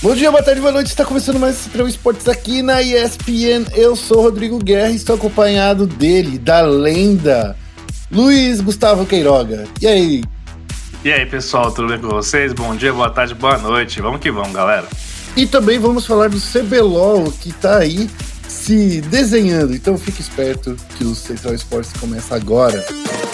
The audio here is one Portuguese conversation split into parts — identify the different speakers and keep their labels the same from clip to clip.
Speaker 1: Bom dia, boa tarde, boa noite. Está começando mais esse Trão Esportes aqui na ESPN. Eu sou Rodrigo Guerra e estou acompanhado dele, da lenda, Luiz Gustavo Queiroga. E aí?
Speaker 2: E aí, pessoal, tudo bem com vocês? Bom dia, boa tarde, boa noite. Vamos que vamos, galera.
Speaker 1: E também vamos falar do CBLOL, que está aí se desenhando. Então fique esperto que o Central Esportes começa agora.
Speaker 3: Vai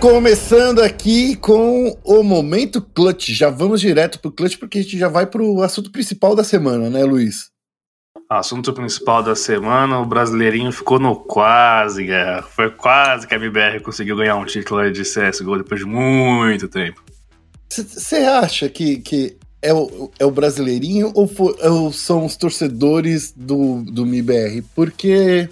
Speaker 1: Começando aqui com o momento clutch. Já vamos direto pro clutch porque a gente já vai pro assunto principal da semana, né, Luiz?
Speaker 2: Assunto principal da semana, o brasileirinho ficou no quase, guerra. Foi quase que a MBR conseguiu ganhar um título de CSGO depois de muito tempo.
Speaker 1: Você acha que, que é, o, é o brasileirinho ou, for, ou são os torcedores do, do MIBR? Porque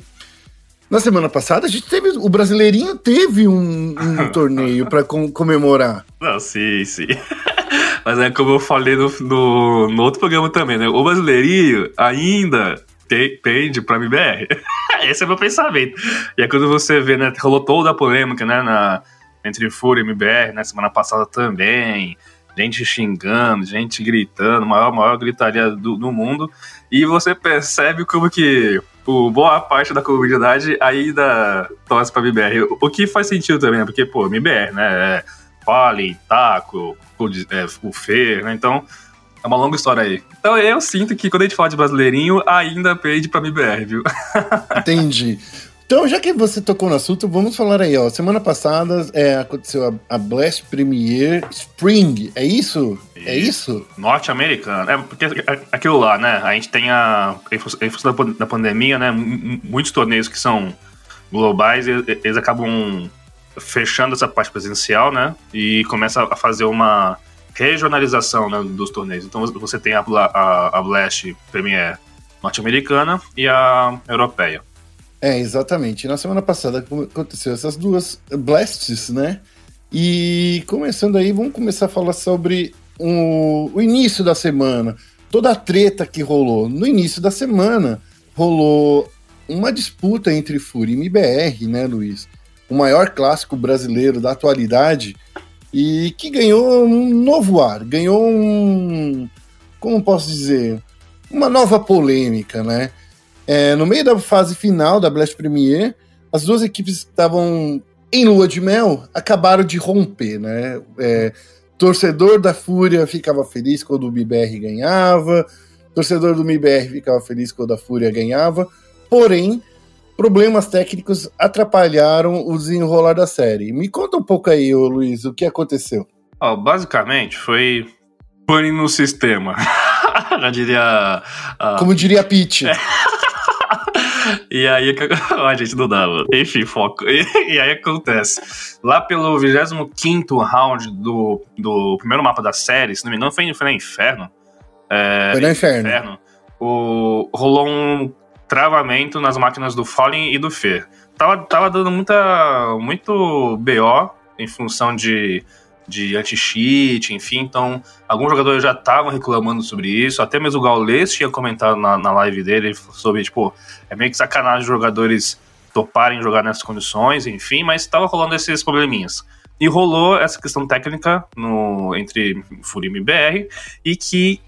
Speaker 1: na semana passada a gente teve. O brasileirinho teve um, um torneio para com, comemorar.
Speaker 2: Não, sim, sim. Mas é como eu falei no, no, no outro programa também, né? O brasileirinho ainda te, pende pra MBR. Esse é meu pensamento. E é quando você vê, né? Rolou toda a polêmica, né? Na, entre Fúria e MBR, né? Semana passada também. Gente xingando, gente gritando, maior, maior gritaria do, do mundo. E você percebe como que o, boa parte da comunidade ainda torce pra MBR. O, que faz sentido também, porque, pô, MBR, né? É, Fallen, Taco, é, o Fer, né? Então, é uma longa história aí. Então eu sinto que quando a gente fala de brasileirinho, ainda pede pra MBR, viu?
Speaker 1: Entendi. Então, já que você tocou no assunto, vamos falar aí, ó. Semana passada é, aconteceu a, a Blast Premier Spring, é isso? É isso?
Speaker 2: Norte-americano. É, porque aquilo lá, né? A gente tem a. Em função da pandemia, né? Muitos torneios que são globais, eles acabam fechando essa parte presencial, né? E começa a fazer uma regionalização né, dos torneios. Então você tem a, a, a Blast Premier norte-americana e a europeia.
Speaker 1: É, exatamente. Na semana passada aconteceu essas duas Blasts, né? E começando aí, vamos começar a falar sobre o, o início da semana. Toda a treta que rolou. No início da semana, rolou uma disputa entre Fúria e MBR, né, Luiz? o maior clássico brasileiro da atualidade e que ganhou um novo ar, ganhou um. Como posso dizer? Uma nova polêmica, né? É, no meio da fase final da Blast Premier, as duas equipes que estavam em lua de mel acabaram de romper, né? É, torcedor da Fúria ficava feliz quando o MIBR ganhava, torcedor do MIBR ficava feliz quando a Fúria ganhava, porém problemas técnicos atrapalharam o desenrolar da série. Me conta um pouco aí, Luiz, o que aconteceu.
Speaker 2: Oh, basicamente, foi pane no sistema. Já diria.
Speaker 1: Uh... Como diria Pete. É.
Speaker 2: E aí, a gente não dava. Enfim, foco. E, e, aí acontece. Lá pelo 25 round do, do primeiro mapa da série, se não me engano, foi, foi no Inferno.
Speaker 1: É, foi no Inferno.
Speaker 2: inferno o, rolou um travamento nas máquinas do Fallen e do Fer. Tava, tava dando muita, muito BO em função de, de anti-cheat, enfim, então alguns jogadores já estavam reclamando sobre isso, até mesmo o Gaules tinha comentado na, na live dele sobre, tipo, é meio que sacanagem os jogadores toparem jogar nessas condições, enfim, mas estava rolando esses probleminhas. E rolou essa questão técnica no, entre Furim e BR, e que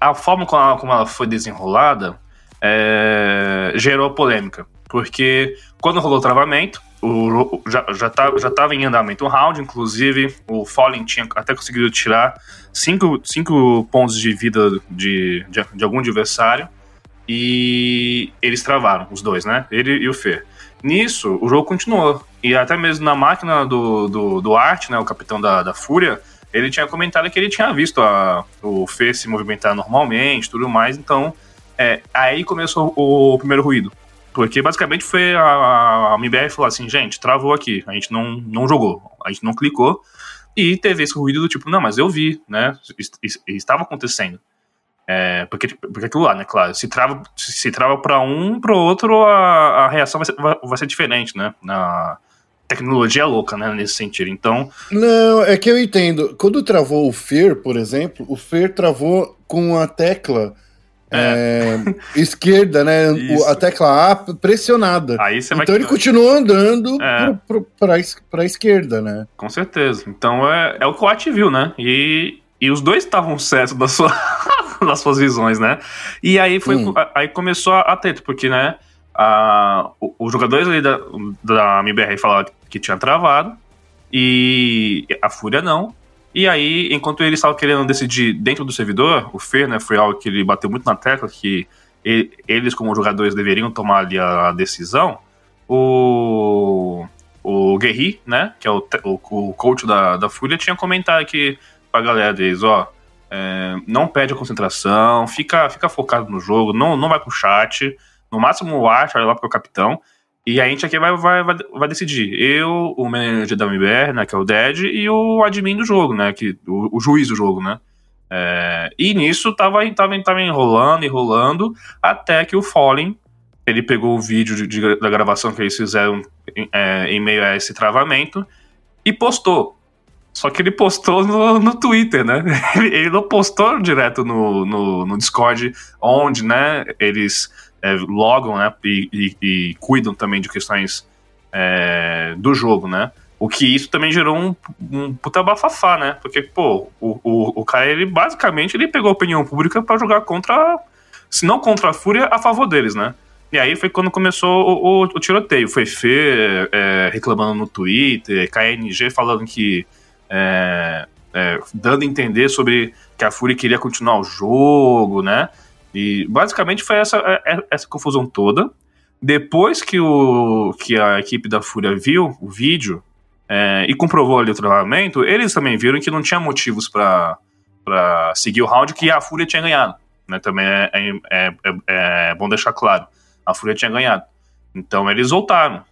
Speaker 2: a forma como ela, como ela foi desenrolada é, gerou polêmica. Porque quando rolou o travamento, o, já, já, tá, já tava em andamento o round, inclusive o Fallen tinha até conseguido tirar cinco, cinco pontos de vida de, de, de, algum adversário e eles travaram, os dois, né? Ele e o Fer. Nisso, o jogo continuou. E até mesmo na máquina do, do, do Art, né, o capitão da, da Fúria, ele tinha comentado que ele tinha visto a, o Fer se movimentar normalmente tudo mais, então é, aí começou o, primeiro ruído. Porque basicamente foi a, a MBR falou assim, gente, travou aqui, a gente não, não jogou, a gente não clicou, e teve esse ruído do tipo, não, mas eu vi, né? Estava acontecendo. É, porque, porque aquilo lá, né, claro, se trava, se trava para um, para outro, a, a reação vai ser, vai, ser diferente, né? Na, tecnologia louca, né, nesse sentido. Então.
Speaker 1: Não, é que eu entendo. Quando travou o Fer, por exemplo, o Fer travou com a tecla. É. É, esquerda, né? O, a tecla A pressionada. Então ele continuou andando é. para a esquerda, né?
Speaker 2: Com certeza. Então é, é o que o At viu, né? E, e os dois estavam certos da sua, das suas visões, né? E aí foi hum. aí começou a, a treta, porque, né? A, os jogadores ali da, da MBR falaram que tinha travado, e a Fúria não. E aí, enquanto eles estavam querendo decidir dentro do servidor, o Fer, né, foi algo que ele bateu muito na tecla, que ele, eles, como jogadores, deveriam tomar ali a, decisão. O, o Guerri, né, que é o, o, o coach da, da Fúria, tinha comentado aqui pra galera deles, ó, é, não perde a concentração, fica, fica focado no jogo, não, não vai pro chat, no máximo o olha lá pro capitão, e a gente aqui vai, vai, vai, decidir. Eu, o manager da MBR, né, que é o Dead, e o admin do jogo, né, que, o, o juiz do jogo, né. É, e nisso tava, tava, tava enrolando, enrolando, até que o Fallen, ele pegou o vídeo de, de, da gravação que eles fizeram em, é, em meio a esse travamento e postou. Só que ele postou no, no Twitter, né? Ele não postou direto no, no, no Discord, onde, né, eles é, logam né, e, e, e, cuidam também de questões é, do jogo, né? O que isso também gerou um, um puta bafafá, né? Porque, pô, o, o, o cara, ele basicamente ele pegou a opinião pública para jogar contra, se não contra a Fúria, a favor deles, né? E aí foi quando começou o, o, o tiroteio. Foi Fê é, reclamando no Twitter, KNG falando que. É, é, dando a entender sobre que a Fúria queria continuar o jogo, né? E basicamente foi essa, é, é, essa confusão toda. Depois que, o, que a equipe da Fúria viu o vídeo é, e comprovou ali o travamento, eles também viram que não tinha motivos para seguir o round que a Fúria tinha ganhado. Né? Também é, é, é, é, bom deixar claro. A Fúria tinha ganhado. Então eles voltaram.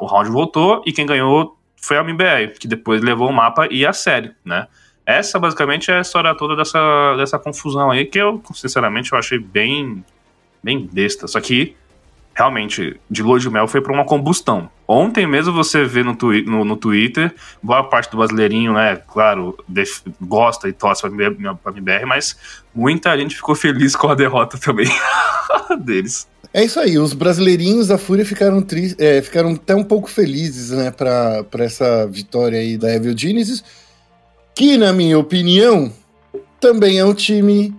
Speaker 2: o round voltou e quem ganhou foi a MBR, que depois levou o mapa e a série, né? Essa basicamente é a história toda dessa, dessa confusão aí, que eu, sinceramente, eu achei bem, bem besta. Só que, realmente, de lua de mel foi para uma combustão. Ontem mesmo você vê no, twi no, no, Twitter, boa parte do brasileirinho, né, claro, gosta e torce pra MBR, mas muita gente ficou feliz com a derrota também deles.
Speaker 1: É isso aí, os brasileirinhos da Fúria ficaram, é, ficaram até um pouco felizes, né, pra, pra essa vitória aí da Evil Genesis que, na minha opinião, também é um time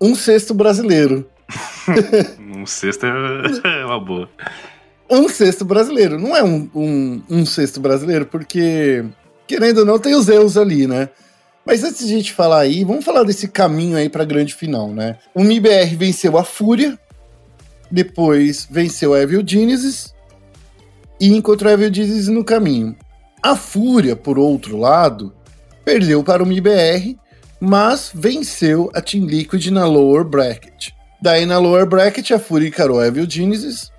Speaker 1: um sexto brasileiro.
Speaker 2: um sexto é uma boa.
Speaker 1: Um sexto brasileiro. Não é um, um, um sexto brasileiro, porque, querendo ou não, tem os erros ali, né? Mas antes de a gente falar aí, vamos falar desse caminho aí para a grande final, né? O MIBR venceu a Fúria, depois venceu Evil Genesis e encontrou Evil Genesis no caminho. A Fúria, por outro lado, perdeu para o MIBR, mas venceu a Team Liquid na lower bracket. Daí na lower bracket a Fury encarou Evil Genesis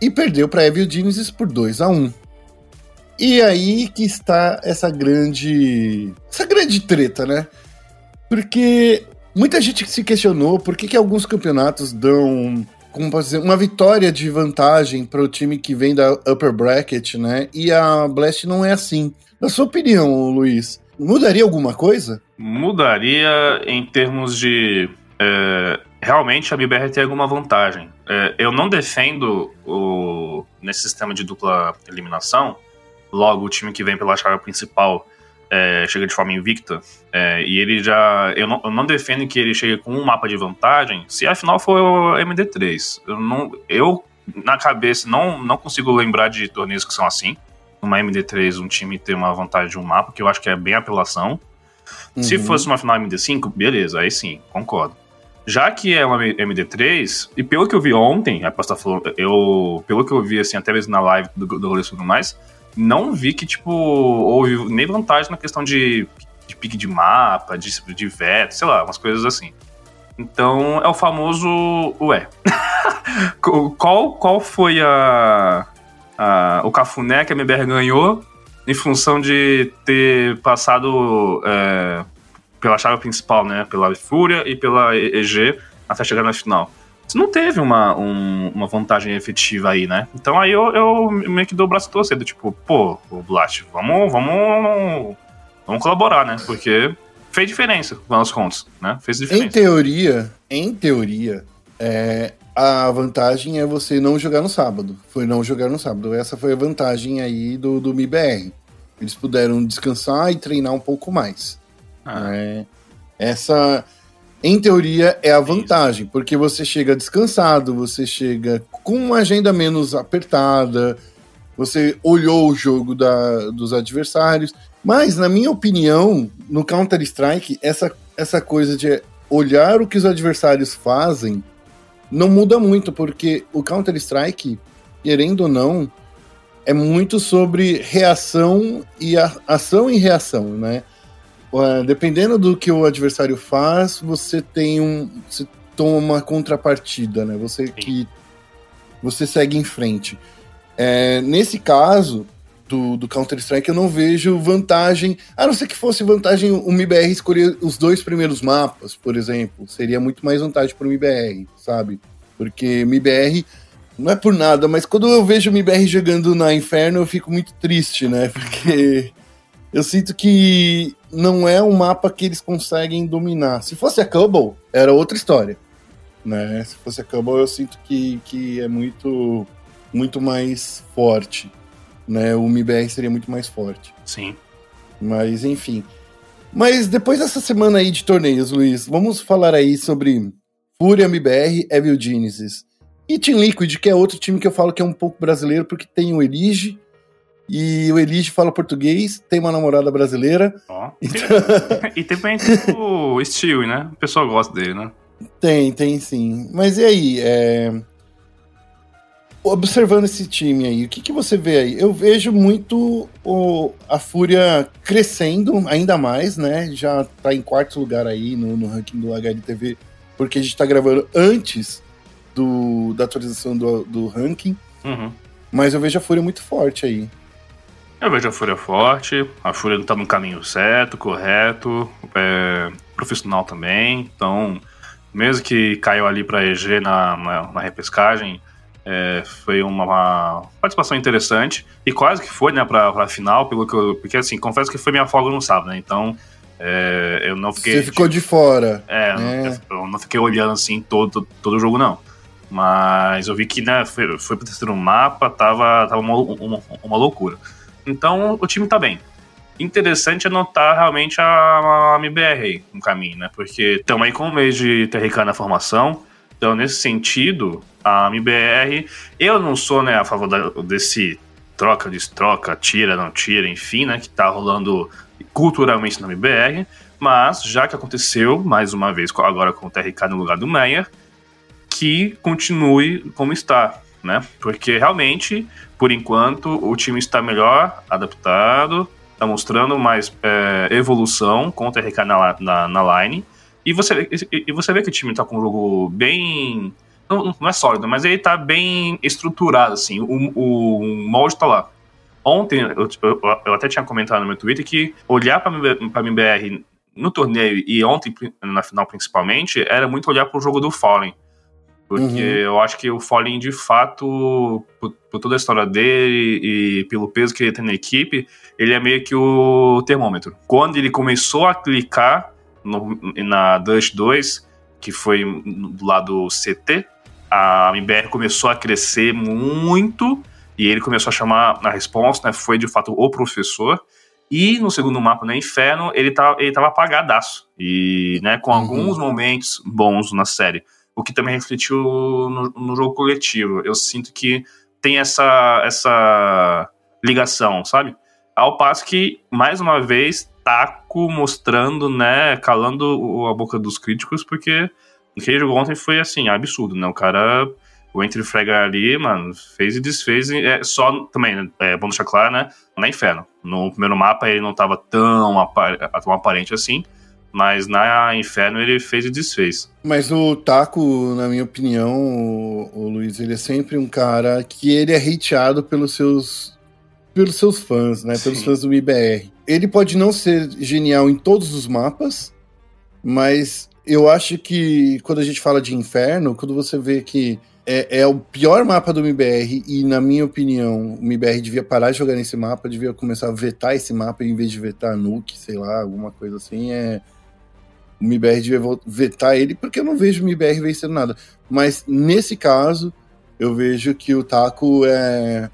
Speaker 1: e perdeu para Evil Genesis por 2 a 1 E aí que está essa grande essa grande treta, né? Porque muita gente se questionou por que, que alguns campeonatos dão como posso dizer, uma vitória de vantagem para o time que vem da upper bracket, né? E a Blast não é assim. Na sua opinião, Luiz, Mudaria alguma coisa?
Speaker 2: Mudaria em termos de. É, realmente a BBR tem alguma vantagem. É, eu não defendo o, nesse sistema de dupla eliminação, logo o time que vem pela chave principal é, chega de forma invicta, é, e ele já. Eu não, eu não, defendo que ele chegue com um mapa de vantagem se a final for o MD3. Eu, não, eu na cabeça, não, não consigo lembrar de torneios que são assim uma MD3 um time ter uma vantagem de um mapa, que eu acho que é bem apelação. Uhum. Se fosse uma final MD5, beleza, aí sim, concordo. Já que é uma MD3, e pelo que eu vi ontem, a Pasta falou, eu, pelo que eu vi assim, até mesmo na live do, do rolê tudo mais, não vi que, tipo, houve nem vantagem na questão de, de pique de mapa, de, de veto, sei lá, umas coisas assim. Então é o famoso ué. qual, qual foi a, a, o Cafuné que a MBR ganhou em função de ter passado é, pela chave principal, né? Pela Fúria e pela EG até chegar na final. Não teve uma, um, uma vantagem efetiva aí, né? Então aí eu, eu meio que dou o braço torcido, tipo, pô, o Blast, vamos, vamos, vamos colaborar, né? Porque fez diferença, nas contas, né? Fez diferença.
Speaker 1: Em teoria, em teoria, é, a vantagem é você não jogar no sábado. Foi não jogar no sábado. Essa foi a vantagem aí do, do MIBR. Eles puderam descansar e treinar um pouco mais. Ah. É, essa, em teoria, é a vantagem, porque você chega descansado, você chega com uma agenda menos apertada, você olhou o jogo da, dos adversários. Mas, na minha opinião, no Counter-Strike, essa, essa coisa de olhar o que os adversários fazem não muda muito, porque o Counter-Strike, querendo ou não, é muito sobre reação e a, ação e reação, né? Uh, dependendo do que o adversário faz, você tem um. Você toma uma contrapartida, né? Você Sim. que. Você segue em frente. É, nesse caso do, do Counter-Strike, eu não vejo vantagem. A não ser que fosse vantagem o MIBR escolher os dois primeiros mapas, por exemplo. Seria muito mais vantagem para o MIBR, sabe? Porque MIBR não é por nada, mas quando eu vejo o MIBR jogando na Inferno, eu fico muito triste, né? Porque eu sinto que não é um mapa que eles conseguem dominar. Se fosse a Cubble, era outra história. Né? Se fosse a Cubble, eu sinto que, que é muito, muito mais forte. Né? O MIBR seria muito mais forte.
Speaker 2: Sim.
Speaker 1: Mas, enfim. Mas depois dessa semana aí de torneios, Luiz, vamos falar aí sobre Fúria, MBR, Evil Genesis. E Team Liquid, que é outro time que eu falo que é um pouco brasileiro, porque tem o Elige, e o Elige fala português, tem uma namorada brasileira.
Speaker 2: Ó. Então... e também tem o Steel, né? O pessoal gosta dele, né?
Speaker 1: Tem, tem sim. Mas e aí? É... Observando esse time aí, o que, que você vê aí? Eu vejo muito o, a Fúria crescendo ainda mais, né? Já tá em quarto lugar aí no, no ranking do HLTV, porque a gente tá gravando antes do, da atualização do, do ranking.
Speaker 2: Uhum.
Speaker 1: Mas eu vejo a Fúria muito forte aí.
Speaker 2: Eu vejo a Fúria forte, a Fúria tá no caminho certo, correto, é, profissional também. Então, mesmo que caiu ali para EG na, na, na repescagem, é, foi uma, uma, participação interessante e quase que foi, né, pra, pra final, pelo que eu, porque assim, confesso que foi minha folga no sábado, né, então é, eu não fiquei...
Speaker 1: Você ficou de fora.
Speaker 2: É. Eu, eu, não fiquei olhando assim todo, todo o jogo, não. Mas eu vi que, né, foi, foi pro terceiro mapa, tava, tava uma, uma, uma loucura. Então o time tá bem. Interessante é notar realmente a, a MBR no caminho, né? Porque aí com um mês de TRK na formação. Então, nesse sentido, a MBR, eu não sou né, a favor da, desse troca, destroca, tira, não tira, enfim, né? Que tá rolando culturalmente na MBR. Mas, já que aconteceu, mais uma vez, agora com o TRK no lugar do Meyer, que continue como está, né? Porque realmente, por enquanto, o time está melhor adaptado, está mostrando mais é, evolução com o TRK na, na, na line. E você, e, e você vê que o time está com um jogo bem. Não, não, é sólido, mas ele está bem estruturado, assim. O, o, o molde está lá. Ontem, eu, eu, eu, até tinha comentado no meu Twitter que olhar para a MBR no torneio e ontem na final principalmente era muito olhar para o jogo do Fallen porque uhum. eu acho que o Fallen, de fato, por, por, toda a história dele e pelo peso que ele tem na equipe, ele é meio que o termômetro. Quando ele começou a clicar no, na Dust 2, que foi do lado CT, a MBR começou a crescer muito e ele começou a chamar na resposta, né, foi de fato o professor. E no segundo mapa, no Inferno, ele tava, ele tava apagadaço. E, né, com uhum. alguns momentos bons na série o que também refletiu no, no jogo coletivo. Eu sinto que tem essa, essa ligação, sabe? Ao passo que, mais uma vez, Taco mostrando, né, calando a boca dos críticos, porque o que ele jogou ontem foi, assim, absurdo, né? O cara, o Entre Frega ali, mano, fez e desfez, é, só também, é bom deixar claro, né, na Inferno. No primeiro mapa ele não tava tão, tão aparente assim, mas na Inferno ele fez e desfez.
Speaker 1: Mas o Taco, na minha opinião, o, o Luiz, ele é sempre um cara que ele é hateado pelos seus pelos seus fãs, né? Sim. Pelos fãs do IBR. Ele pode não ser genial em todos os mapas, mas eu acho que quando a gente fala de inferno, quando você vê que é, é, o pior mapa do MBR e, na minha opinião, o MBR devia parar de jogar nesse mapa, devia começar a vetar esse mapa em vez de vetar Nuke, sei lá, alguma coisa assim. É... O MBR devia vetar ele, porque eu não vejo o MBR vencendo nada. Mas nesse caso, eu vejo que o Taco é.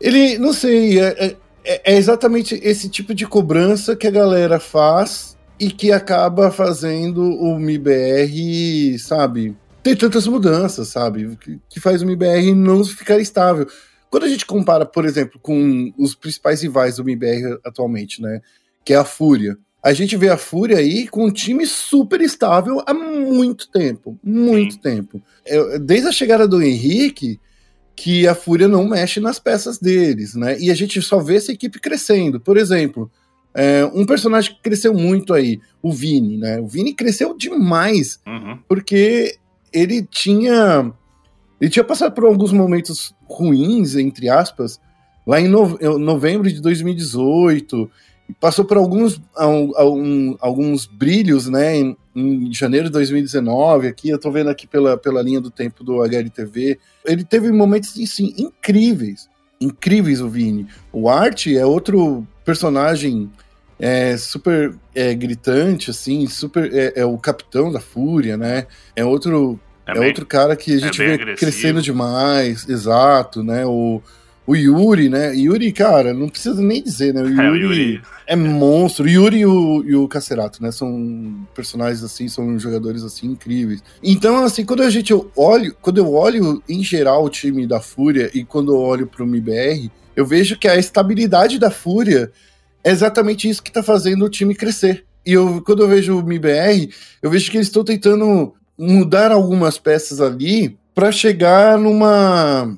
Speaker 1: Ele, não sei, é, é, é exatamente esse tipo de cobrança que a galera faz e que acaba fazendo o MBR, sabe, ter tantas mudanças, sabe? Que, que faz o MBR não ficar estável. Quando a gente compara, por exemplo, com os principais rivais do MBR atualmente, né? Que é a Fúria. A gente vê a Fúria aí com um time super estável há muito tempo. Muito Sim. tempo. É, desde a chegada do Henrique, que a Fúria não mexe nas peças deles, né? E a gente só vê essa equipe crescendo. Por exemplo, é, um personagem que cresceu muito aí, o Vini, né? O Vini cresceu demais, uhum. porque ele tinha. Ele tinha passado por alguns momentos ruins, entre aspas, lá em novembro de 2018. Passou por alguns, algum, alguns brilhos, né, em, em, janeiro de 2019, aqui, eu tô vendo aqui pela, pela linha do tempo do HLTV. Ele teve momentos, sim, incríveis. Incríveis, o Vini. O Art é outro personagem é, super é, gritante, assim, super. É, é, o capitão da Fúria, né? É outro. É, é bem, outro cara que a é gente vê agressivo. crescendo demais, exato, né? O, o Yuri, né? Yuri, cara, não precisa nem dizer, né? O Yuri, é, o Yuri. é monstro. O Yuri e o, e o Cacerato, né? São personagens assim, são jogadores assim incríveis. Então, assim, quando a gente olha, quando eu olho em geral o time da Fúria e quando eu olho pro MBR, eu vejo que a estabilidade da Fúria é exatamente isso que está fazendo o time crescer. E eu, quando eu vejo o MIBR, eu vejo que eles estão tentando mudar algumas peças ali para chegar numa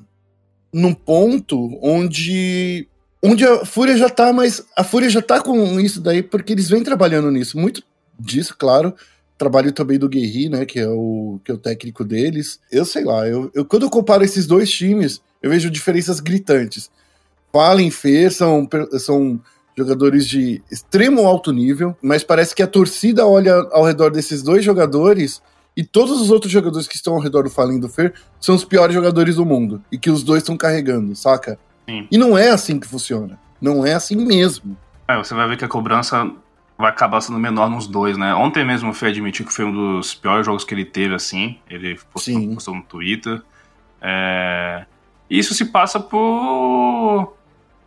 Speaker 1: num ponto onde onde a Fúria já tá, mas a Fúria já tá com isso daí porque eles vêm trabalhando nisso. Muito disso, claro. Trabalho também do Guerri, né, que é o que é o técnico deles. Eu sei lá, eu, eu quando eu comparo esses dois times, eu vejo diferenças gritantes. Fallen e Fer são, são jogadores de extremo alto nível, mas parece que a torcida olha ao redor desses dois jogadores e todos os outros jogadores que estão ao redor do Fallen do Fer são os piores jogadores do mundo e que os dois estão carregando, saca? Sim. E não é assim que funciona. Não é assim mesmo.
Speaker 2: É, você vai ver que a cobrança vai acabar sendo menor nos dois, né? Ontem mesmo o Fer admitiu que foi um dos piores jogos que ele teve, assim. Ele postou, postou no Twitter. É... Isso se passa por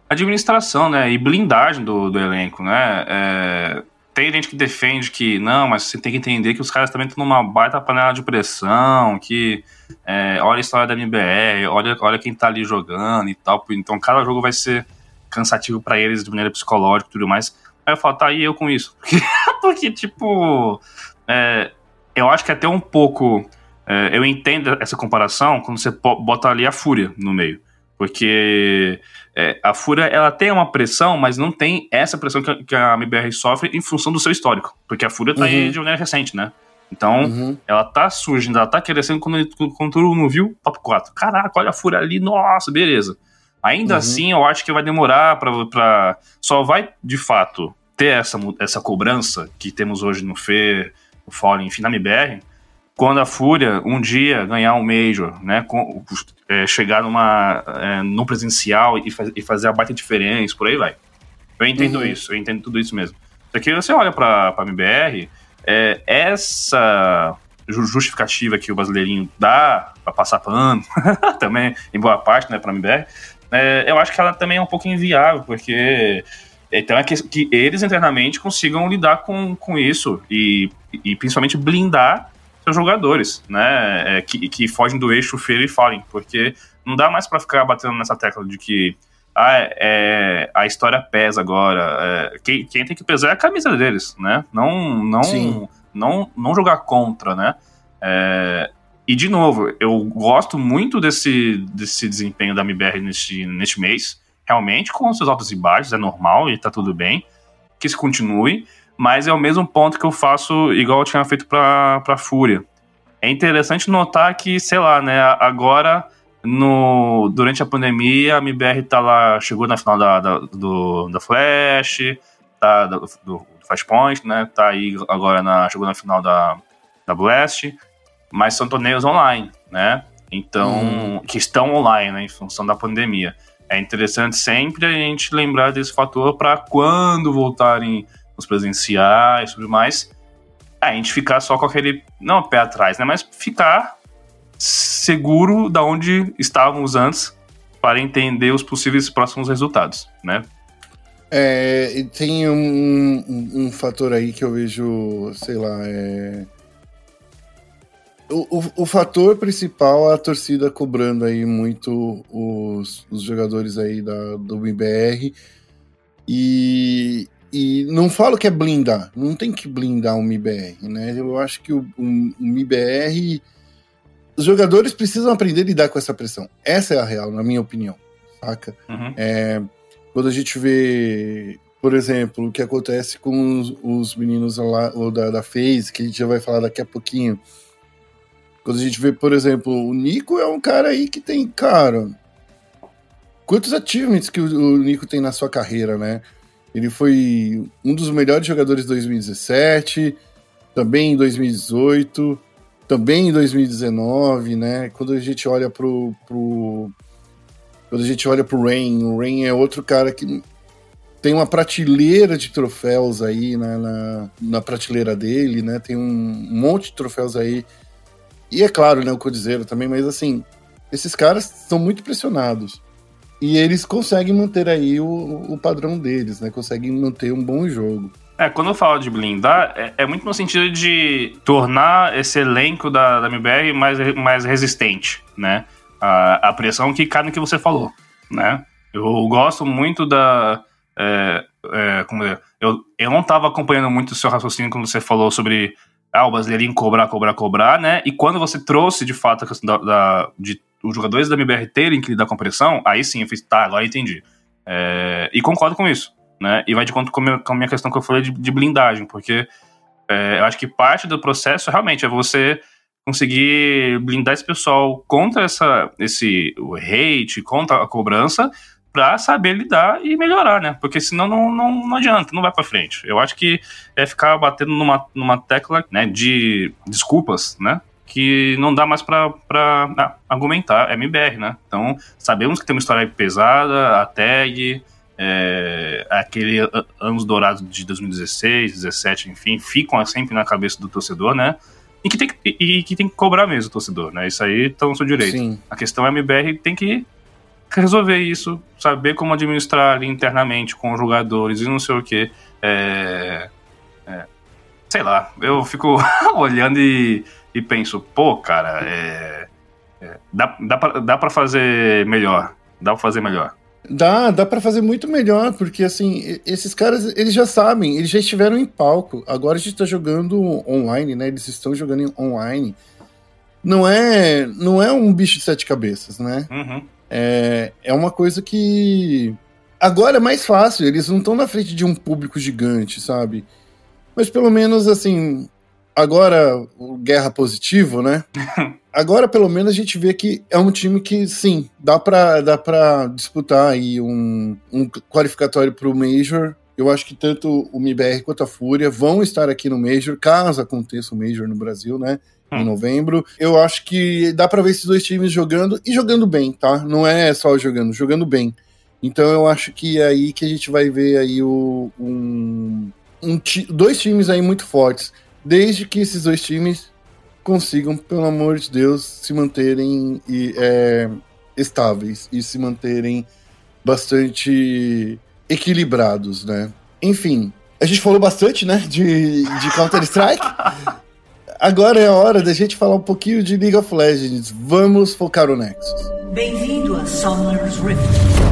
Speaker 2: administração, né? E blindagem do, do elenco, né? É, tem gente que defende que não, mas você tem que entender que os caras também estão numa baita panela de pressão, que é, olha a história da MBR, olha, olha quem tá ali jogando e tal. Então cada jogo vai ser cansativo para eles de maneira psicológica e tudo mais. Aí eu falo, tá aí eu com isso. Porque, porque tipo, é, eu acho que até um pouco. É, eu entendo essa comparação quando você bota ali a fúria no meio. Porque é, a Fúria ela tem uma pressão, mas não tem essa pressão que a, que a MBR sofre em função do seu histórico. Porque a Fúria tá uhum. aí de maneira recente, né? Então, uhum. ela tá surgindo, ela tá crescendo quando, quando tu não viu top 4. Caraca, olha a Fúria ali, nossa, beleza. Ainda uhum. assim, eu acho que vai demorar pra, pra. Só vai, de fato, ter essa, essa cobrança que temos hoje no FE, no Fallen, enfim, na MBR, quando a Fúria um dia ganhar um Major, né, com, é, chegar numa, é, no presencial e, faz, e, fazer a baita diferença, por aí vai. Eu entendo uhum. isso, eu entendo tudo isso mesmo. Só que você olha para a MBR, é, essa justificativa que o brasileirinho dá para passar pano, também em boa parte, né, para a MBR, é, eu acho que ela também é um pouco inviável, porque então é que, que eles internamente consigam lidar com, com isso e, e principalmente blindar seus jogadores, né? É, que, que fogem do eixo Feira e Fallen, porque não dá mais para ficar batendo nessa tecla de que ah, é, a história pesa agora. É, quem, quem, tem que pesar é a camisa deles, né? Não, não, não, não jogar contra, né? É, e de novo, eu gosto muito desse, desse desempenho da MBR neste, neste mês. Realmente, com seus altos e baixos, é normal e tá tudo bem. Que isso continue mas é o mesmo ponto que eu faço igual eu tinha feito pra, pra Fúria. É interessante notar que, sei lá, né, agora, no, durante a pandemia, a MBR tá lá, chegou na final da, da, do, da Flash, tá, do, do Flashpoint, né, tá aí agora, na, chegou na final da, da Blast, mas são torneios online, né? Então, hum. que estão online, né, em função da pandemia. É interessante sempre a gente lembrar desse fator para quando voltarem os presenciais e tudo mais, a gente ficar só com aquele, não pé atrás, né, mas ficar seguro da onde estávamos antes para entender os possíveis próximos resultados, né?
Speaker 1: É, tem um, um, um, fator aí que eu vejo, sei lá, é... O, o, o, fator principal é a torcida cobrando aí muito os, os jogadores aí da, do MBR e, e não falo que é blindar, não tem que blindar o MBR, né? Eu acho que o, o, o MBR os jogadores precisam aprender a lidar com essa pressão. Essa é a real, na minha opinião, saca? Uhum. É, quando a gente vê, por exemplo, o que acontece com os, os meninos lá, ou da, da FaZe, que a gente já vai falar daqui a pouquinho. Quando a gente vê, por exemplo, o Nico é um cara aí que tem, cara. Quantos achievements que o Nico tem na sua carreira, né? Ele foi um dos melhores jogadores de 2017, também em 2018, também em 2019, né? Quando a gente olha pro, pro quando a gente olha pro Rain, o Rain é outro cara que tem uma prateleira de troféus aí na, na, na prateleira dele, né? Tem um monte de troféus aí. E é claro, né, o Codizeiro também, mas assim, esses caras são muito pressionados. E eles conseguem manter aí o, o padrão deles, né? Conseguem manter um bom jogo.
Speaker 2: É, quando eu falo de blindar, é, é, muito no sentido de tornar esse elenco da, da MBR mais, mais resistente, né? a, a pressão que cai no que você falou, né? Eu gosto muito da. É, é, como é, eu, eu não estava acompanhando muito o seu raciocínio quando você falou sobre ah, o brasileirinho cobrar, cobrar, cobrar, né? E quando você trouxe de fato a questão da, da de os jogadores da MBR terem que lidar com pressão, aí sim eu fiz, tá, agora entendi. É, e concordo com isso, né? E vai de conta com a com a minha questão que eu falei de, de blindagem, porque é, eu acho que parte do processo realmente é você conseguir blindar esse pessoal contra essa, esse o hate, contra a cobrança, para saber lidar e melhorar, né? Porque senão não, não, não adianta, não vai para frente. Eu acho que é ficar batendo numa, numa tecla né, de desculpas, né? Que não dá mais para ah, argumentar. É MBR, né? Então, sabemos que tem uma história pesada, a tag, é, aquele anos dourados de 2016, 17, enfim, ficam sempre na cabeça do torcedor, né? e que tem que, e, que, tem que cobrar mesmo o torcedor, né? Isso aí tá no seu direito. Sim. A questão é MBR tem que resolver isso, saber como administrar ali internamente com os jogadores e não sei o que. É, é, sei lá, eu fico olhando e, e, penso, pô, cara, é, é, dá, dá, pra, dá pra fazer melhor. Dá pra fazer melhor.
Speaker 1: Dá, dá para fazer muito melhor, porque assim, esses caras, eles já sabem, eles já estiveram em palco. Agora a gente tá jogando online, né? Eles estão jogando online. Não é, não é um bicho de sete cabeças, né? Uhum. É, é uma coisa que agora é mais fácil, eles não estão na frente de um público gigante, sabe? Mas pelo menos assim, agora guerra positivo, né? agora pelo menos a gente vê que é um time que sim, dá para dá para disputar aí um, um qualificatório para o Major. Eu acho que tanto o MIBR quanto a Fúria vão estar aqui no Major, caso aconteça o Major no Brasil, né? Em hum. novembro. Eu acho que dá para ver esses dois times jogando e jogando bem, tá? Não é só jogando, jogando bem. Então eu acho que é aí que a gente vai ver aí o, um, um dois times aí muito fortes desde que esses dois times consigam, pelo amor de Deus, se manterem e, é, estáveis e se manterem bastante equilibrados, né? Enfim, a gente falou bastante, né, de, de Counter-Strike. Agora é a hora da gente falar um pouquinho de League of Legends. Vamos focar o Nexus. Bem-vindo a Summer's Rift.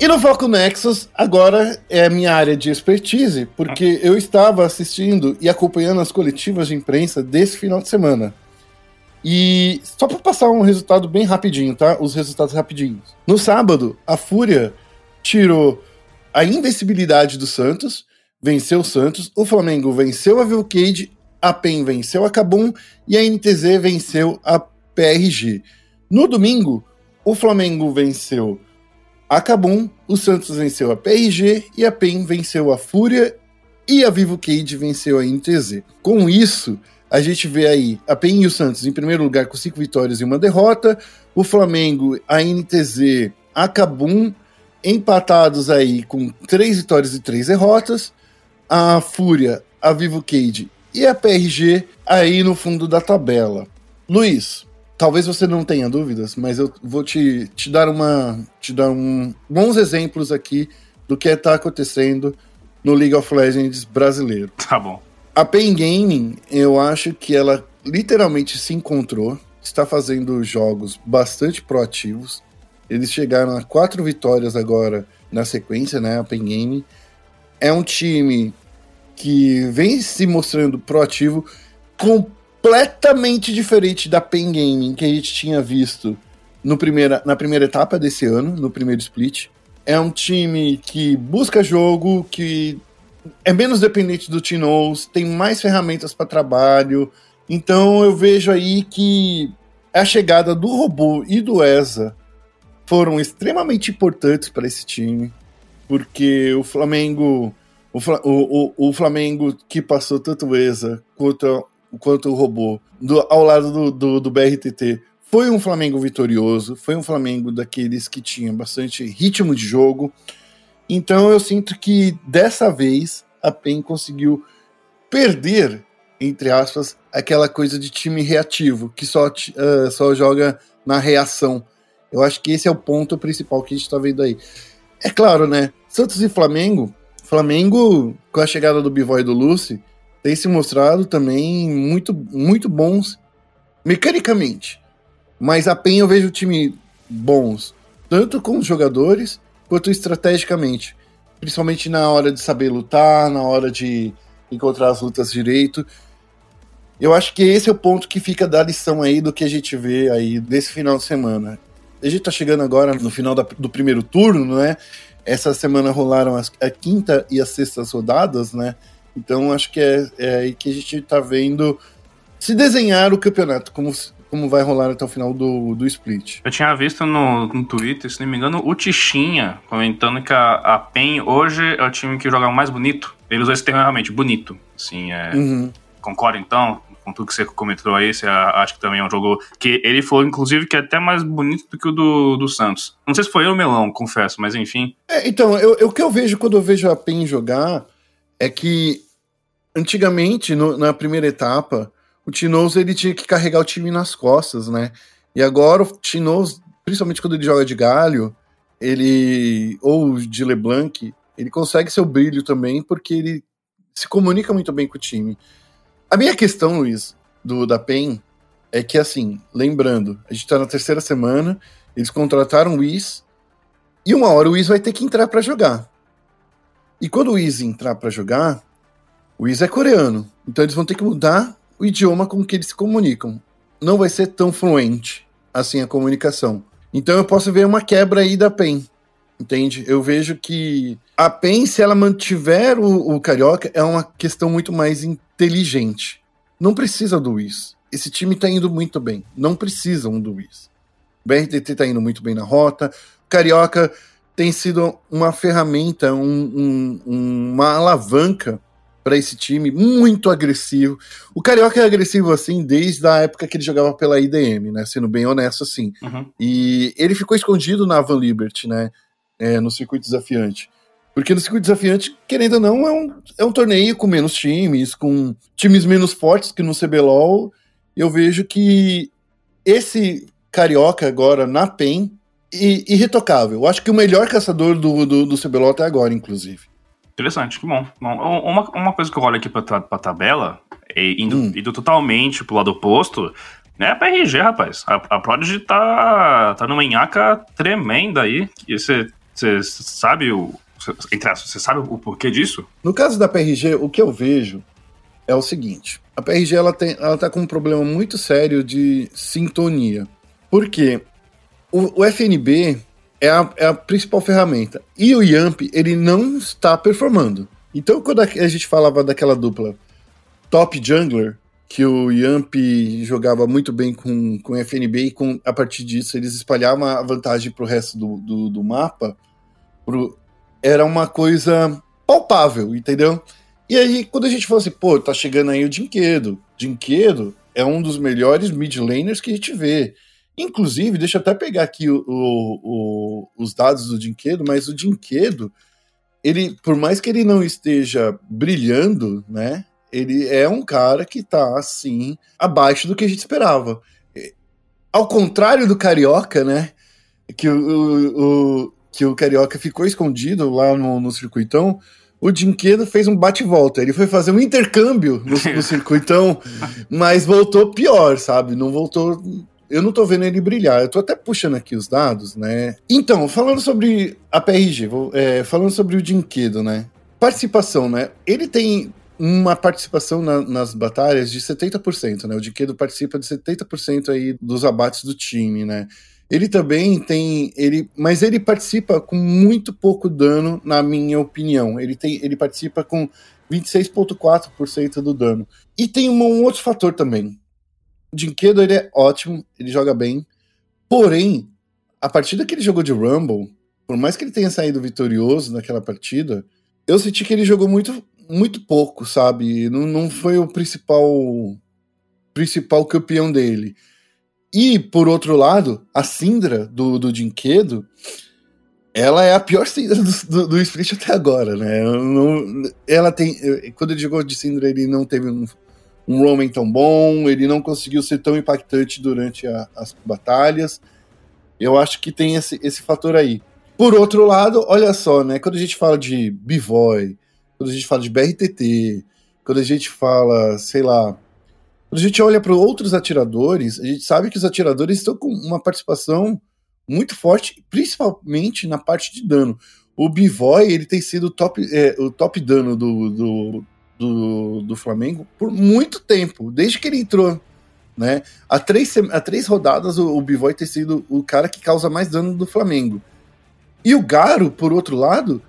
Speaker 1: E no Foco Nexus, agora é a minha área de expertise, porque eu estava assistindo e acompanhando as coletivas de imprensa desse final de semana. E só para passar um resultado bem rapidinho, tá? Os resultados rapidinhos. No sábado, a Fúria tirou a invencibilidade do Santos, venceu o Santos, o Flamengo venceu a Vilcade, a PEN venceu a Cabum e a NTZ venceu a PRG. No domingo, o Flamengo venceu a Kabum, o Santos venceu a PRG e a PEN venceu a Fúria e a Vivo Cage venceu a NTZ. Com isso, a gente vê aí a PEN e o Santos em primeiro lugar com cinco vitórias e uma derrota, o Flamengo, a NTZ, a Cabum empatados aí com três vitórias e três derrotas, a Fúria, a Vivo Cage e a PRG aí no fundo da tabela. Luiz, talvez você não tenha dúvidas, mas eu vou te, te dar uma te dar um, bons exemplos aqui do que está acontecendo no League of Legends brasileiro.
Speaker 2: Tá bom.
Speaker 1: A Pain Gaming, eu acho que ela literalmente se encontrou, está fazendo jogos bastante proativos. Eles chegaram a quatro vitórias agora na sequência, né? A Pain Gaming. É um time que vem se mostrando proativo, completamente diferente da Pain Gaming que a gente tinha visto no primeira, na primeira etapa desse ano, no primeiro split. É um time que busca jogo, que é menos dependente do Tinoz, tem mais ferramentas para trabalho. Então eu vejo aí que a chegada do robô e do ESA foram extremamente importantes para esse time, porque o Flamengo, o, o, o, Flamengo que passou tanto o ESA quanto, quanto o robô do, ao lado do, do, do BRTT foi um Flamengo vitorioso, foi um Flamengo daqueles que tinha bastante ritmo de jogo. Então eu sinto que dessa vez a PEN conseguiu perder, entre aspas, aquela coisa de time reativo, que só, uh, só joga na reação. Eu acho que esse é o ponto principal que a gente está vendo aí. É claro, né? Santos e Flamengo, Flamengo, com a chegada do Bivoy e do Lucy, tem se mostrado também muito, muito bons mecanicamente. Mas a PEN eu vejo o time bons, tanto com os jogadores quanto estrategicamente. Principalmente na hora de saber lutar, na hora de encontrar as lutas direito. Eu acho que esse é o ponto que fica da lição aí do que a gente vê aí desse final de semana. A gente tá chegando agora no final da, do primeiro turno, né? Essa semana rolaram as, a quinta e as sextas rodadas, né? Então acho que é, é aí que a gente tá vendo se desenhar o campeonato, como como vai rolar até o final do, do split.
Speaker 2: Eu tinha visto no, no Twitter, se não me engano, o Tichinha comentando que a, a PEN hoje é o time que joga mais bonito. Ele usou esse termo realmente, bonito. Assim, é, uhum. Concorda então? Com tudo que você comentou aí, você acha que também é um jogo que ele falou, inclusive, que é até mais bonito do que o do, do Santos. Não sei se foi eu ou Melão, confesso, mas enfim.
Speaker 1: É, então, eu, eu, o que eu vejo quando eu vejo a PEN jogar é que antigamente, no, na primeira etapa, o Tinoz ele tinha que carregar o time nas costas, né? E agora o Tinoz, principalmente quando ele joga de galho, ele ou de LeBlanc, ele consegue seu brilho também porque ele se comunica muito bem com o time. A minha questão, Luiz, do da PEN é que assim, lembrando, a gente tá na terceira semana, eles contrataram o Wiz e uma hora o Wiz vai ter que entrar para jogar. E quando o Wiz entrar para jogar, o Wiz é coreano, então eles vão ter que mudar o idioma com que eles se comunicam. Não vai ser tão fluente assim a comunicação. Então eu posso ver uma quebra aí da PEN. Entende? Eu vejo que a PEN, se ela mantiver o, o Carioca, é uma questão muito mais inteligente. Não precisa do Wiz. Esse time tá indo muito bem. Não precisam do Wiz. O BRTT tá indo muito bem na rota. O Carioca tem sido uma ferramenta, um, um, uma alavanca para esse time, muito agressivo. O Carioca é agressivo assim desde a época que ele jogava pela IDM, né? Sendo bem honesto assim. Uhum. E ele ficou escondido na Van Liberty, né? É, no circuito desafiante. Porque no circuito desafiante, querendo ou não, é um, é um torneio com menos times, com times menos fortes que no CBLOL. Eu vejo que esse Carioca agora na PEN, irretocável. Eu acho que o melhor caçador do, do, do CBLOL até agora, inclusive.
Speaker 2: Interessante, que bom. bom uma, uma coisa que eu olho aqui pra, pra tabela, indo, hum. indo totalmente pro lado oposto, é a PRG, rapaz. A, a Prodigy tá, tá numa enhaca tremenda aí. Você sabe o. Você sabe o porquê disso?
Speaker 1: No caso da PRG, o que eu vejo é o seguinte: a PRG ela, tem, ela tá com um problema muito sério de sintonia. Por quê? O, o FNB é a, é a principal ferramenta. E o Yamp, ele não está performando. Então, quando a gente falava daquela dupla top jungler, que o Yamp jogava muito bem com, com FNB e com, a partir disso eles espalhavam a vantagem para o resto do, do, do mapa, pro, era uma coisa palpável, entendeu? E aí, quando a gente fala assim, pô, tá chegando aí o Dinquedo. Dinquedo é um dos melhores mid laners que a gente vê. Inclusive, deixa eu até pegar aqui o, o, os dados do Dinquedo, mas o Dinquedo, ele, por mais que ele não esteja brilhando, né? Ele é um cara que tá assim abaixo do que a gente esperava. Ao contrário do Carioca, né? Que o, o que o Carioca ficou escondido lá no, no circuitão o Dinquedo fez um bate-volta. Ele foi fazer um intercâmbio no, no circuitão, mas voltou pior, sabe? Não voltou. Eu não tô vendo ele brilhar. Eu tô até puxando aqui os dados, né? Então, falando sobre a PRG, vou, é, falando sobre o Dinquedo, né? Participação, né? Ele tem uma participação na, nas batalhas de 70%, né? O Dinquedo participa de 70% aí dos abates do time, né? Ele também tem. ele, Mas ele participa com muito pouco dano, na minha opinião. Ele, tem, ele participa com 26,4% do dano. E tem um, um, outro fator também. Dinquedo ele é ótimo, ele joga bem. Porém, a partida que ele jogou de Rumble, por mais que ele tenha saído vitorioso naquela partida, eu senti que ele jogou muito, muito pouco, sabe? Não, não foi o principal principal campeão dele. E, por outro lado, a Sindra do, do Dinquedo, ela é a pior Sindra do, do, do Split até agora, né? Não, ela tem. Quando ele jogou de Sindra, ele não teve um, um roaming tão bom, ele não conseguiu ser tão impactante durante a, as batalhas. Eu acho que tem esse, esse fator aí. Por outro lado, olha só, né? Quando a gente fala de Bivoy, quando a gente fala de BRTT, quando a gente fala, sei lá, quando a gente olha para outros atiradores, a gente sabe que os atiradores estão com uma participação muito forte, principalmente na parte de dano. O Bivoy, ele tem sido top, é, o top dano do, do, do, do, Flamengo por muito tempo, desde que ele entrou. Né? Há, três, há três rodadas, o, o Bivoy tem sido o cara que causa mais dano do Flamengo. E o Garo, por outro lado,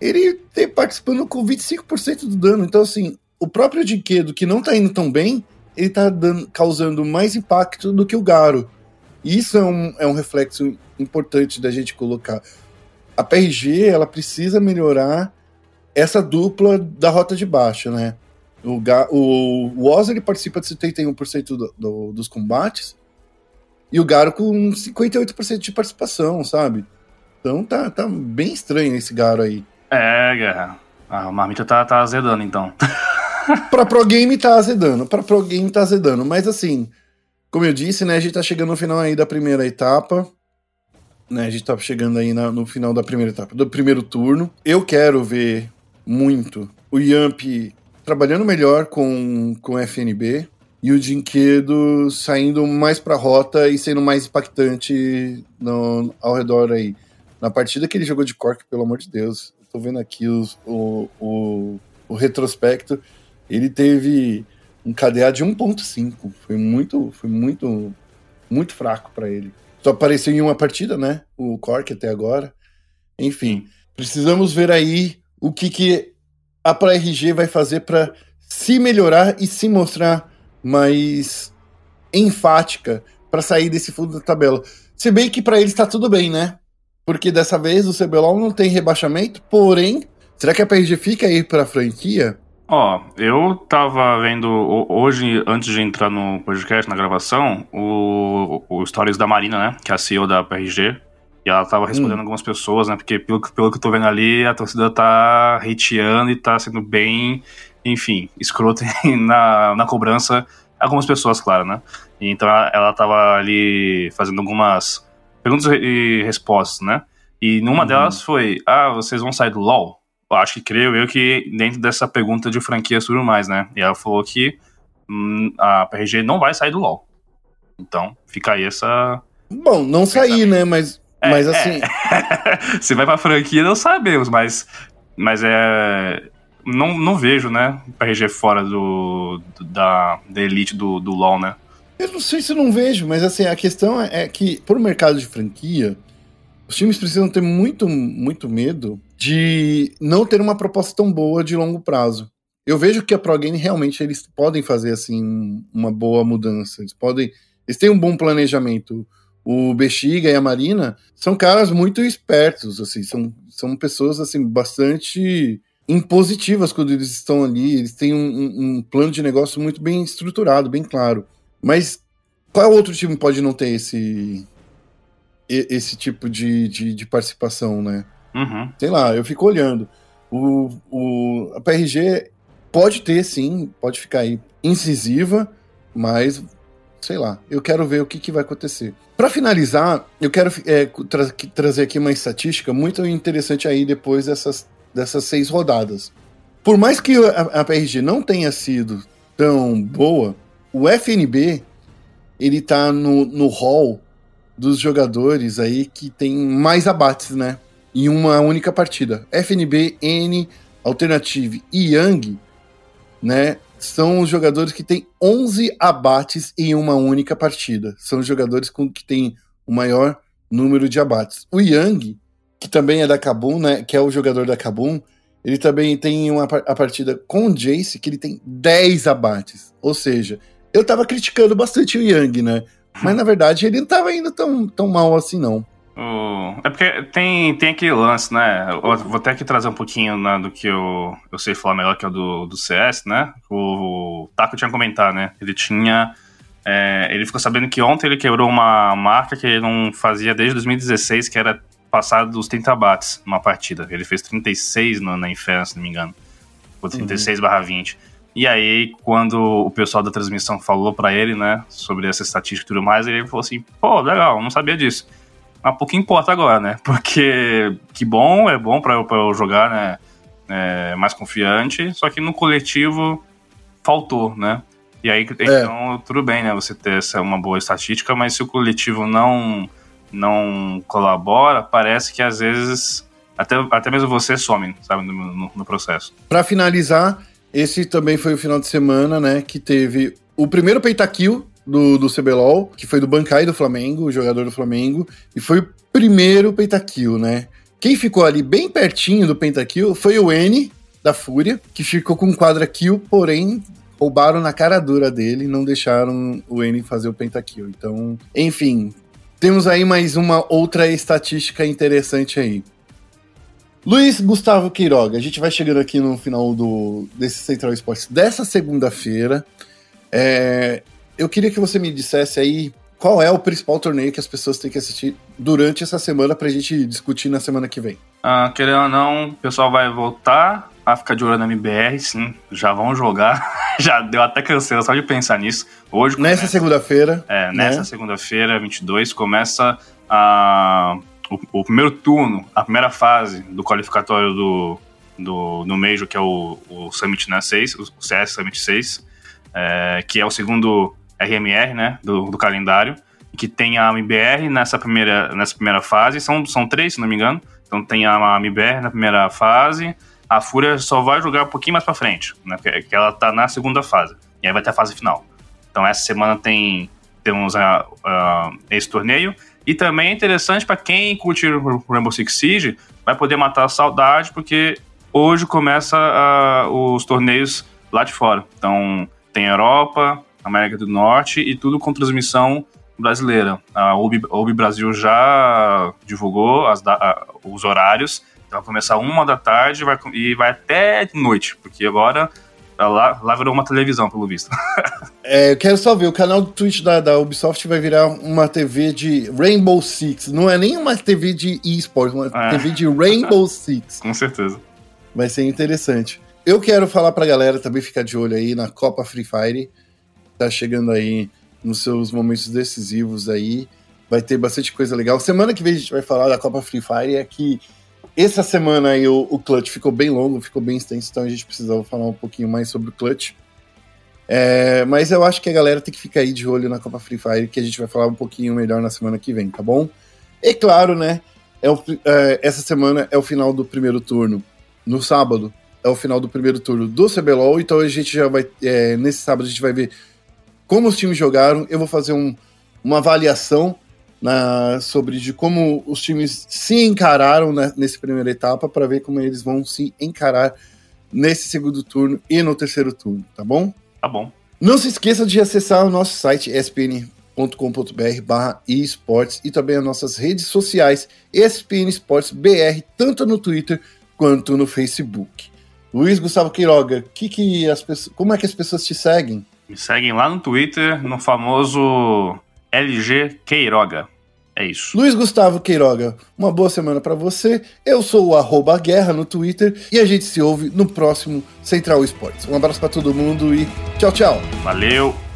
Speaker 1: ele tem participando com 25% do dano. Então, assim, o próprio Dinquedo, que não tá indo tão bem, ele tá dando, causando mais impacto do que o Garo. E isso é um, é um reflexo importante da gente colocar. A PRG, ela precisa melhorar essa dupla da rota de baixa, né? O, o, o Oz, ele participa de 71% do, do, dos combates e o Garo com 58% de participação, sabe? Então tá, tá bem estranho esse Garo aí.
Speaker 2: É, Guerra. A marmita tá, tá azedando, então.
Speaker 1: pra Pro Game tá azedando, pra Pro Game tá azedando, mas assim, como eu disse, né, a gente tá chegando no final aí da primeira etapa, né, a gente tá chegando aí na, no final da primeira etapa, do primeiro turno. Eu quero ver muito o Yamp trabalhando melhor com, com o FNB e o Dinquedo saindo mais pra rota e sendo mais impactante no, ao redor aí. Na partida que ele jogou de Cork, pelo amor de Deus, eu tô vendo aqui os, o, o, o retrospecto ele teve um KDA de 1.5. Foi muito, foi muito, muito fraco para ele. Só apareceu em uma partida, né? O Cork até agora. Enfim, precisamos ver aí o que, que a ProRG vai fazer para se melhorar e se mostrar mais enfática para sair desse fundo da tabela. Se bem que para eles está tudo bem, né? Porque dessa vez o CBLOL não tem rebaixamento, porém, será que a PRG fica aí para a franquia?
Speaker 2: Ó, eu tava vendo hoje, antes de entrar no podcast, na gravação, o, o Stories da Marina, né? Que é a CEO da PRG. E ela tava respondendo hum. algumas pessoas, né? Porque pelo, pelo que eu tô vendo ali, a torcida tá hateando e tá sendo bem, enfim, escrota na, na cobrança. Algumas pessoas, claro, né? E então ela, ela tava ali fazendo algumas perguntas e respostas, né? E numa uhum. delas foi: Ah, vocês vão sair do LOL? acho que creio eu que dentro dessa pergunta de franquias tudo mais, né? E ela falou que hum, a PRG não vai sair do LoL. Então, fica aí essa.
Speaker 1: Bom, não sair, né? Mas, é, mas assim.
Speaker 2: É. Se vai pra franquia, não sabemos, mas. Mas é. Não, não vejo, né? PRG fora do, do da, da elite do, do LoL, né?
Speaker 1: Eu não sei se eu não vejo, mas assim, a questão é, é que, por mercado de franquia, os times precisam ter muito, muito medo de não ter uma proposta tão boa de longo prazo. Eu vejo que a Pro Game realmente eles podem fazer assim uma boa mudança. Eles podem, eles têm um bom planejamento. O Bexiga e a Marina são caras muito espertos, assim, são, são pessoas assim bastante impositivas quando eles estão ali, eles têm um, um, plano de negócio muito bem estruturado, bem claro. Mas qual outro time pode não ter esse esse tipo de, de, de participação, né?
Speaker 2: Uhum.
Speaker 1: Sei lá, eu fico olhando. O, o, a PRG pode ter, sim, pode ficar aí incisiva, mas sei lá, eu quero ver o que, que vai acontecer. Para finalizar, eu quero é, tra trazer aqui uma estatística muito interessante aí depois dessas, dessas seis rodadas. Por mais que a, a PRG não tenha sido tão boa, o FNB ele tá no, no hall dos jogadores aí que tem mais abates, né? Em uma única partida. FNB, N, Alternative e Young, né? São os jogadores que têm 11 abates em uma única partida. São os jogadores com que têm o maior número de abates. O Young, que também é da Kabum, né? Que é o jogador da Kabum, ele também tem uma a partida com o Jace, que ele tem 10 abates. Ou seja, eu tava criticando bastante o Young, né? Mas na verdade ele não tava indo tão, tão mal assim, não.
Speaker 2: É porque tem, tem aquele lance, né? Eu vou até aqui trazer um pouquinho né, do que eu, eu sei falar melhor, que é o do, do CS, né? O, o Taco tinha comentado, né? Ele tinha. É, ele ficou sabendo que ontem ele quebrou uma marca que ele não fazia desde 2016, que era passar dos 30 bates numa partida. Ele fez 36 no, na Inferno, se não me engano. Ou 36 uhum. barra 20. E aí, quando o pessoal da transmissão falou para ele, né, sobre essa estatística e tudo mais, ele falou assim: pô, legal, não sabia disso. Mas pouco importa agora, né? Porque que bom, é bom para eu jogar, né? É, mais confiante, só que no coletivo faltou, né? E aí, é. então, tudo bem, né? Você ter essa uma boa estatística, mas se o coletivo não não colabora, parece que às vezes até, até mesmo você some, sabe, no, no, no processo.
Speaker 1: Para finalizar, esse também foi o final de semana, né? Que teve o primeiro pentakill do, do CBLOL, que foi do Bancai do Flamengo, o jogador do Flamengo, e foi o primeiro pentakill, né? Quem ficou ali bem pertinho do pentakill foi o N, da Fúria, que ficou com quadra kill, porém roubaram na cara dura dele, não deixaram o N fazer o pentakill. Então, enfim, temos aí mais uma outra estatística interessante aí. Luiz Gustavo Queiroga, a gente vai chegando aqui no final do, desse Central Esportes dessa segunda-feira. É, eu queria que você me dissesse aí qual é o principal torneio que as pessoas têm que assistir durante essa semana pra gente discutir na semana que vem.
Speaker 2: Ah, querendo ou não, o pessoal vai voltar a ficar de olho na MBR, sim. Já vão jogar. Já deu até canseira só de pensar nisso. Hoje
Speaker 1: Nessa segunda-feira.
Speaker 2: É, nessa né? segunda-feira, 22, começa a o, o, primeiro turno, a primeira fase do qualificatório do, do, do Major, que é o, o Summit né, 6, o CS Summit 6, é, que é o segundo RMR né, do, do calendário, que tem a MBR nessa primeira, nessa primeira fase, são, são três, se não me engano, então tem a MBR na primeira fase, a Fúria só vai jogar um pouquinho mais pra frente, né, que ela tá na segunda fase, e aí vai ter a fase final. Então essa semana tem temos esse torneio, e também é interessante para quem curte Rainbow Six Siege, vai poder matar a saudade, porque hoje começa os torneios lá de fora. Então, tem Europa, América do Norte e tudo com transmissão brasileira. A UB, a UB Brasil já divulgou as, os horários. Então vai começar uma da tarde vai, e vai até noite, porque agora Lá, lá virou uma televisão, pelo visto.
Speaker 1: é, eu quero só ver, o canal do Twitch da, da Ubisoft vai virar uma TV de Rainbow Six. Não é nem uma TV de esportes, uma é. TV de Rainbow Six.
Speaker 2: Com certeza.
Speaker 1: Vai ser interessante. Eu quero falar pra galera também ficar de olho aí na Copa Free Fire. Tá chegando aí nos seus momentos decisivos aí. Vai ter bastante coisa legal. Semana que vem a gente vai falar da Copa Free Fire. É que essa semana aí o, o clutch ficou bem longo, ficou bem extenso, então a gente precisava falar um pouquinho mais sobre o clutch. É, mas eu acho que a galera tem que ficar aí de olho na Copa Free Fire, que a gente vai falar um pouquinho melhor na semana que vem, tá bom? E claro, né? É o, é, essa semana é o final do primeiro turno. No sábado é o final do primeiro turno do CBLOL, então a gente já vai. É, nesse sábado a gente vai ver como os times jogaram. Eu vou fazer um, uma avaliação na, sobre de como os times se encararam né, nessa primeira etapa para ver como eles vão se encarar nesse segundo turno e no terceiro turno, tá bom?
Speaker 2: Tá bom.
Speaker 1: Não se esqueça de acessar o nosso site espn.com.br barra esportes e também as nossas redes sociais ESPN Esportes BR, tanto no Twitter quanto no Facebook. Luiz Gustavo Queiroga, que que as pessoas, como é que as pessoas te seguem?
Speaker 2: Me seguem lá no Twitter, no famoso LG Queiroga. É isso.
Speaker 1: Luiz Gustavo Queiroga, uma boa semana para você. Eu sou o arroba Guerra no Twitter e a gente se ouve no próximo Central Esportes. Um abraço para todo mundo e tchau, tchau.
Speaker 2: Valeu!